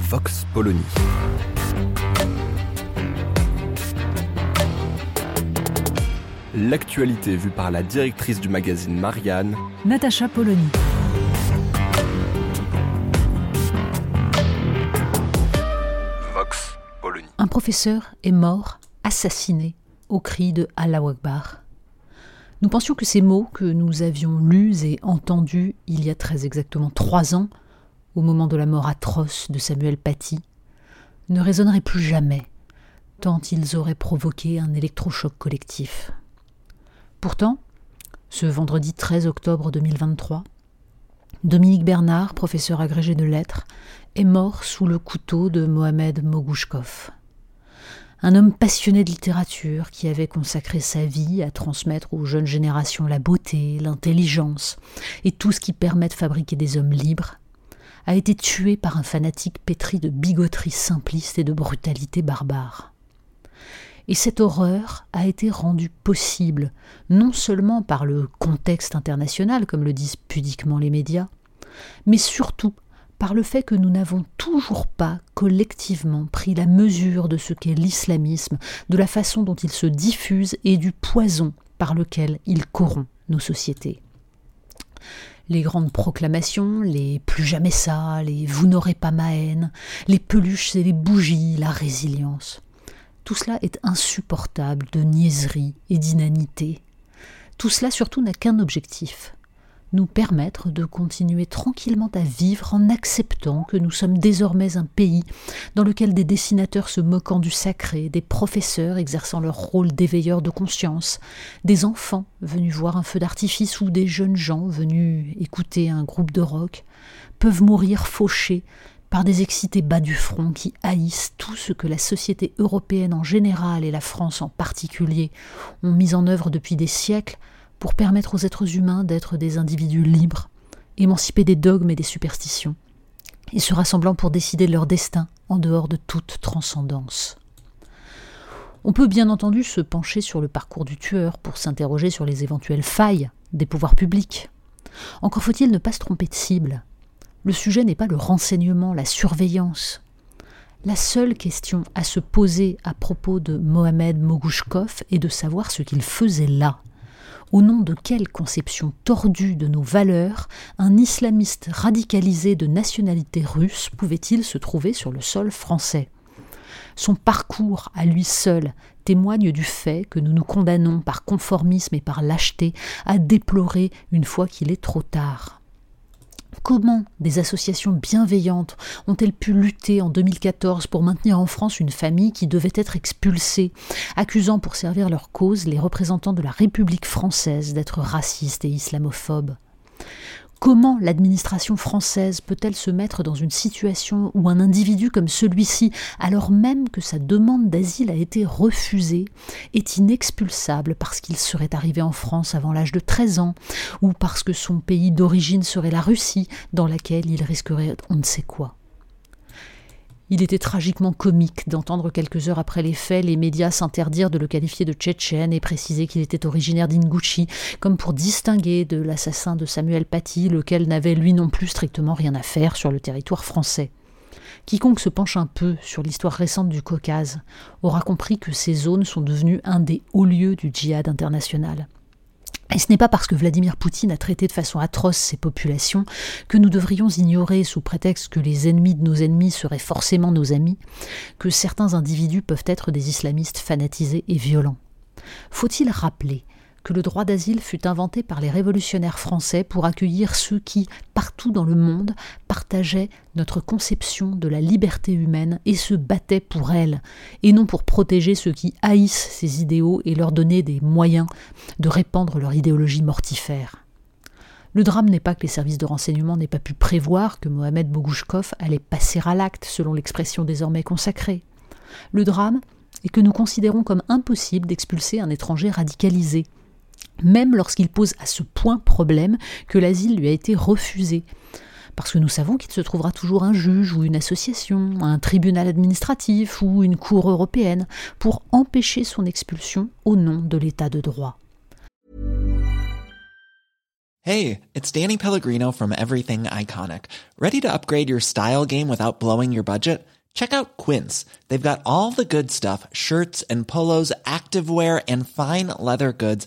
Vox Polony. L'actualité vue par la directrice du magazine Marianne, Natacha Polony. Vox Polony. Un professeur est mort, assassiné, au cri de Allah Akbar. Nous pensions que ces mots que nous avions lus et entendus il y a très exactement trois ans, au moment de la mort atroce de Samuel Paty, ne résonneraient plus jamais, tant ils auraient provoqué un électrochoc collectif. Pourtant, ce vendredi 13 octobre 2023, Dominique Bernard, professeur agrégé de lettres, est mort sous le couteau de Mohamed Mogouchkov. Un homme passionné de littérature qui avait consacré sa vie à transmettre aux jeunes générations la beauté, l'intelligence et tout ce qui permet de fabriquer des hommes libres, a été tué par un fanatique pétri de bigoterie simpliste et de brutalité barbare. Et cette horreur a été rendue possible non seulement par le contexte international, comme le disent pudiquement les médias, mais surtout par le fait que nous n'avons toujours pas collectivement pris la mesure de ce qu'est l'islamisme, de la façon dont il se diffuse et du poison par lequel il corrompt nos sociétés. Les grandes proclamations, les plus jamais ça, les vous n'aurez pas ma haine, les peluches et les bougies, la résilience. Tout cela est insupportable de niaiserie et d'inanité. Tout cela surtout n'a qu'un objectif, nous permettre de continuer tranquillement à vivre en acceptant que nous sommes désormais un pays dans lequel des dessinateurs se moquant du sacré, des professeurs exerçant leur rôle d'éveilleurs de conscience, des enfants venus voir un feu d'artifice ou des jeunes gens venus écouter un groupe de rock peuvent mourir fauchés par des excités bas du front qui haïssent tout ce que la société européenne en général et la France en particulier ont mis en œuvre depuis des siècles pour permettre aux êtres humains d'être des individus libres, émancipés des dogmes et des superstitions, et se rassemblant pour décider de leur destin en dehors de toute transcendance. On peut bien entendu se pencher sur le parcours du tueur pour s'interroger sur les éventuelles failles des pouvoirs publics. Encore faut-il ne pas se tromper de cible. Le sujet n'est pas le renseignement, la surveillance. La seule question à se poser à propos de Mohamed Mogouchkov est de savoir ce qu'il faisait là. Au nom de quelle conception tordue de nos valeurs un islamiste radicalisé de nationalité russe pouvait-il se trouver sur le sol français? Son parcours à lui seul témoigne du fait que nous nous condamnons par conformisme et par lâcheté à déplorer une fois qu'il est trop tard. Comment des associations bienveillantes ont-elles pu lutter en 2014 pour maintenir en France une famille qui devait être expulsée, accusant pour servir leur cause les représentants de la République française d'être racistes et islamophobes? Comment l'administration française peut-elle se mettre dans une situation où un individu comme celui-ci, alors même que sa demande d'asile a été refusée, est inexpulsable parce qu'il serait arrivé en France avant l'âge de 13 ans, ou parce que son pays d'origine serait la Russie, dans laquelle il risquerait on ne sait quoi? Il était tragiquement comique d'entendre quelques heures après les faits les médias s'interdire de le qualifier de tchétchène et préciser qu'il était originaire d'Ingouchi, comme pour distinguer de l'assassin de Samuel Paty, lequel n'avait lui non plus strictement rien à faire sur le territoire français. Quiconque se penche un peu sur l'histoire récente du Caucase aura compris que ces zones sont devenues un des hauts lieux du djihad international. Et ce n'est pas parce que Vladimir Poutine a traité de façon atroce ces populations que nous devrions ignorer, sous prétexte que les ennemis de nos ennemis seraient forcément nos amis, que certains individus peuvent être des islamistes fanatisés et violents. Faut-il rappeler que le droit d'asile fut inventé par les révolutionnaires français pour accueillir ceux qui, partout dans le monde, partageaient notre conception de la liberté humaine et se battaient pour elle, et non pour protéger ceux qui haïssent ces idéaux et leur donner des moyens de répandre leur idéologie mortifère. Le drame n'est pas que les services de renseignement n'aient pas pu prévoir que Mohamed Bogouchkov allait passer à l'acte, selon l'expression désormais consacrée. Le drame est que nous considérons comme impossible d'expulser un étranger radicalisé, même lorsqu'il pose à ce point problème que l'asile lui a été refusé. Parce que nous savons qu'il se trouvera toujours un juge ou une association, un tribunal administratif ou une cour européenne pour empêcher son expulsion au nom de l'état de droit. Hey, it's Danny Pellegrino from Everything Iconic. Ready to upgrade your style game without blowing your budget? Check out Quince. They've got all the good stuff, shirts and polos, activewear and fine leather goods,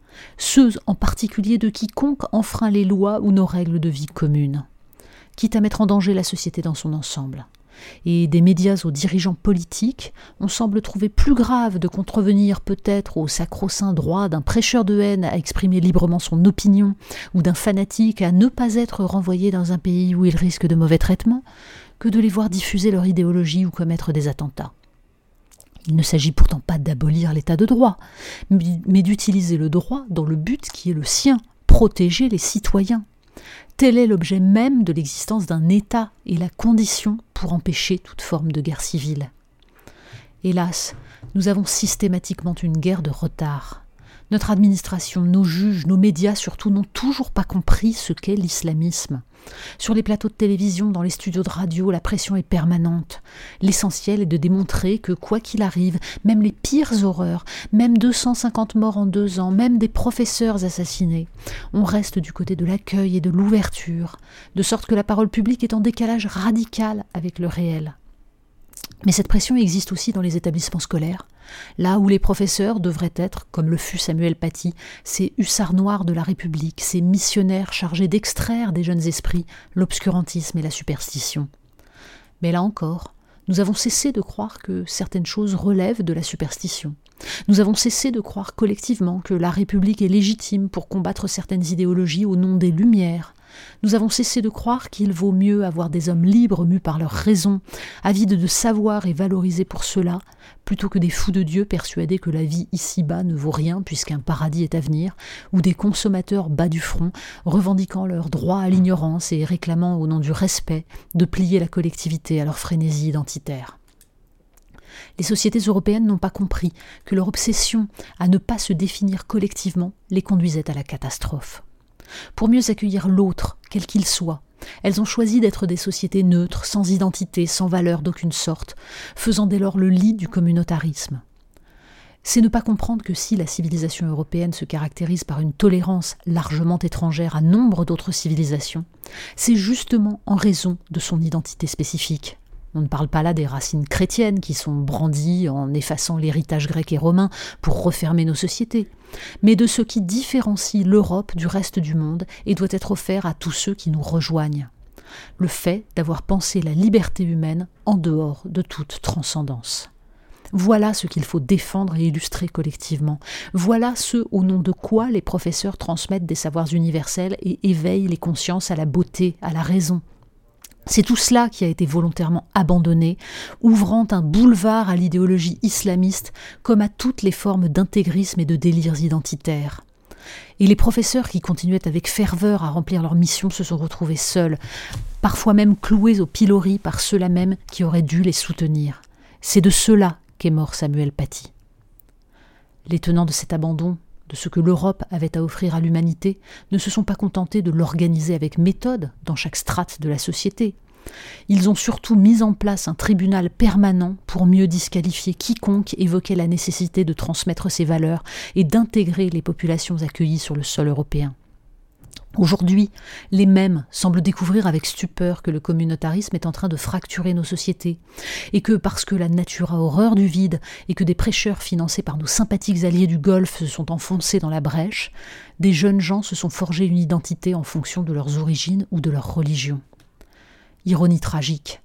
ceux en particulier de quiconque enfreint les lois ou nos règles de vie communes, quitte à mettre en danger la société dans son ensemble et des médias aux dirigeants politiques, on semble trouver plus grave de contrevenir peut-être au sacro-saint droit d'un prêcheur de haine à exprimer librement son opinion, ou d'un fanatique à ne pas être renvoyé dans un pays où il risque de mauvais traitements, que de les voir diffuser leur idéologie ou commettre des attentats. Il ne s'agit pourtant pas d'abolir l'état de droit, mais d'utiliser le droit dans le but qui est le sien, protéger les citoyens. Tel est l'objet même de l'existence d'un État et la condition pour empêcher toute forme de guerre civile. Hélas, nous avons systématiquement une guerre de retard. Notre administration, nos juges, nos médias surtout n'ont toujours pas compris ce qu'est l'islamisme. Sur les plateaux de télévision, dans les studios de radio, la pression est permanente. L'essentiel est de démontrer que, quoi qu'il arrive, même les pires horreurs, même 250 morts en deux ans, même des professeurs assassinés, on reste du côté de l'accueil et de l'ouverture, de sorte que la parole publique est en décalage radical avec le réel. Mais cette pression existe aussi dans les établissements scolaires, là où les professeurs devraient être, comme le fut Samuel Paty, ces hussards noirs de la République, ces missionnaires chargés d'extraire des jeunes esprits l'obscurantisme et la superstition. Mais là encore, nous avons cessé de croire que certaines choses relèvent de la superstition. Nous avons cessé de croire collectivement que la République est légitime pour combattre certaines idéologies au nom des Lumières, nous avons cessé de croire qu'il vaut mieux avoir des hommes libres mus par leur raison, avides de savoir et valorisés pour cela, plutôt que des fous de Dieu persuadés que la vie ici-bas ne vaut rien puisqu'un paradis est à venir, ou des consommateurs bas du front, revendiquant leur droit à l'ignorance et réclamant au nom du respect de plier la collectivité à leur frénésie identitaire. Les sociétés européennes n'ont pas compris que leur obsession à ne pas se définir collectivement les conduisait à la catastrophe pour mieux accueillir l'autre, quel qu'il soit. Elles ont choisi d'être des sociétés neutres, sans identité, sans valeur d'aucune sorte, faisant dès lors le lit du communautarisme. C'est ne pas comprendre que si la civilisation européenne se caractérise par une tolérance largement étrangère à nombre d'autres civilisations, c'est justement en raison de son identité spécifique. On ne parle pas là des racines chrétiennes qui sont brandies en effaçant l'héritage grec et romain pour refermer nos sociétés, mais de ce qui différencie l'Europe du reste du monde et doit être offert à tous ceux qui nous rejoignent. Le fait d'avoir pensé la liberté humaine en dehors de toute transcendance. Voilà ce qu'il faut défendre et illustrer collectivement. Voilà ce au nom de quoi les professeurs transmettent des savoirs universels et éveillent les consciences à la beauté, à la raison, c'est tout cela qui a été volontairement abandonné, ouvrant un boulevard à l'idéologie islamiste comme à toutes les formes d'intégrisme et de délires identitaires. Et les professeurs qui continuaient avec ferveur à remplir leur mission se sont retrouvés seuls, parfois même cloués au pilori par ceux-là même qui auraient dû les soutenir. C'est de cela qu'est mort Samuel Paty. Les tenants de cet abandon de ce que l'Europe avait à offrir à l'humanité, ne se sont pas contentés de l'organiser avec méthode dans chaque strate de la société. Ils ont surtout mis en place un tribunal permanent pour mieux disqualifier quiconque évoquait la nécessité de transmettre ses valeurs et d'intégrer les populations accueillies sur le sol européen. Aujourd'hui, les mêmes semblent découvrir avec stupeur que le communautarisme est en train de fracturer nos sociétés, et que parce que la nature a horreur du vide, et que des prêcheurs financés par nos sympathiques alliés du Golfe se sont enfoncés dans la brèche, des jeunes gens se sont forgés une identité en fonction de leurs origines ou de leur religion. Ironie tragique.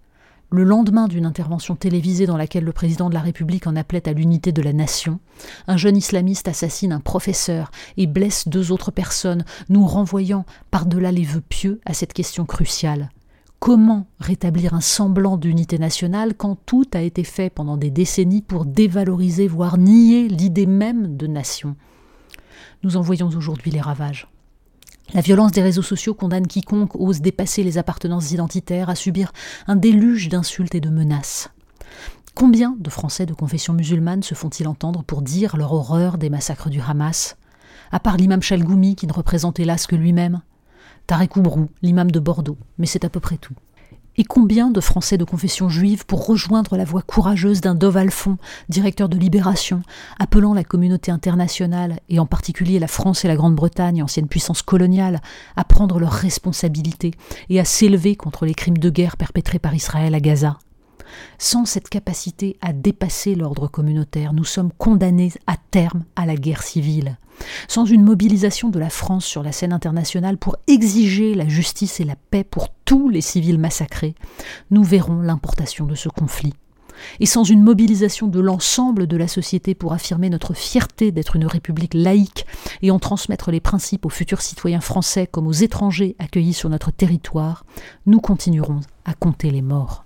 Le lendemain d'une intervention télévisée dans laquelle le président de la République en appelait à l'unité de la nation, un jeune islamiste assassine un professeur et blesse deux autres personnes, nous renvoyant par-delà les vœux pieux à cette question cruciale. Comment rétablir un semblant d'unité nationale quand tout a été fait pendant des décennies pour dévaloriser, voire nier l'idée même de nation? Nous en voyons aujourd'hui les ravages. La violence des réseaux sociaux condamne quiconque ose dépasser les appartenances identitaires à subir un déluge d'insultes et de menaces. Combien de Français de confession musulmane se font-ils entendre pour dire leur horreur des massacres du Hamas? À part l'imam Chalgoumi qui ne représente hélas que lui-même? Tarek Oubrou, l'imam de Bordeaux, mais c'est à peu près tout. Et combien de Français de confession juive pour rejoindre la voix courageuse d'un Dov Alphon, directeur de Libération, appelant la communauté internationale, et en particulier la France et la Grande-Bretagne, ancienne puissance coloniale, à prendre leurs responsabilités et à s'élever contre les crimes de guerre perpétrés par Israël à Gaza? Sans cette capacité à dépasser l'ordre communautaire, nous sommes condamnés à terme à la guerre civile. Sans une mobilisation de la France sur la scène internationale pour exiger la justice et la paix pour tous les civils massacrés, nous verrons l'importation de ce conflit. Et sans une mobilisation de l'ensemble de la société pour affirmer notre fierté d'être une république laïque et en transmettre les principes aux futurs citoyens français comme aux étrangers accueillis sur notre territoire, nous continuerons à compter les morts.